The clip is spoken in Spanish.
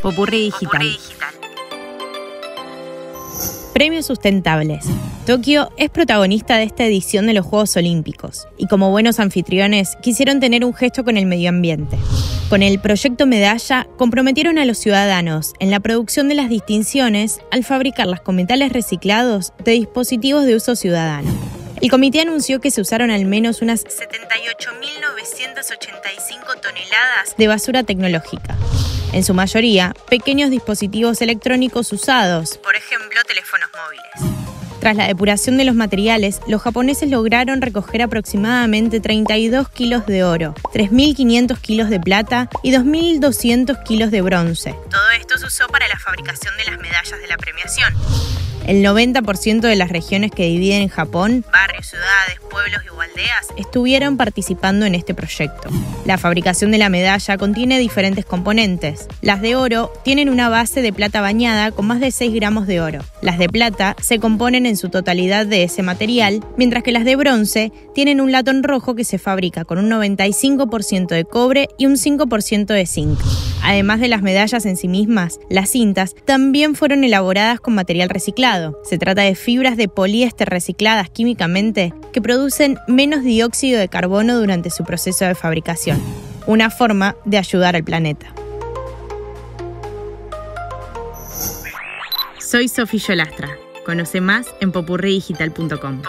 Popurrí digital. Premios sustentables. Tokio es protagonista de esta edición de los Juegos Olímpicos y como buenos anfitriones quisieron tener un gesto con el medio ambiente. Con el proyecto Medalla comprometieron a los ciudadanos en la producción de las distinciones al fabricarlas con metales reciclados de dispositivos de uso ciudadano. El comité anunció que se usaron al menos unas 78.985 toneladas de basura tecnológica. En su mayoría, pequeños dispositivos electrónicos usados, por ejemplo, teléfonos móviles. Tras la depuración de los materiales, los japoneses lograron recoger aproximadamente 32 kilos de oro, 3.500 kilos de plata y 2.200 kilos de bronce. Todo esto se usó para la fabricación de las medallas de la premiación. El 90% de las regiones que dividen Japón, barrios, ciudades, pueblos y aldeas, estuvieron participando en este proyecto. La fabricación de la medalla contiene diferentes componentes. Las de oro tienen una base de plata bañada con más de 6 gramos de oro. Las de plata se componen en su totalidad de ese material, mientras que las de bronce tienen un latón rojo que se fabrica con un 95% de cobre y un 5% de zinc. Además de las medallas en sí mismas, las cintas también fueron elaboradas con material reciclado. Se trata de fibras de poliéster recicladas químicamente que producen menos dióxido de carbono durante su proceso de fabricación. Una forma de ayudar al planeta. Soy Sofía Yolastra. Conoce más en popurridigital.com.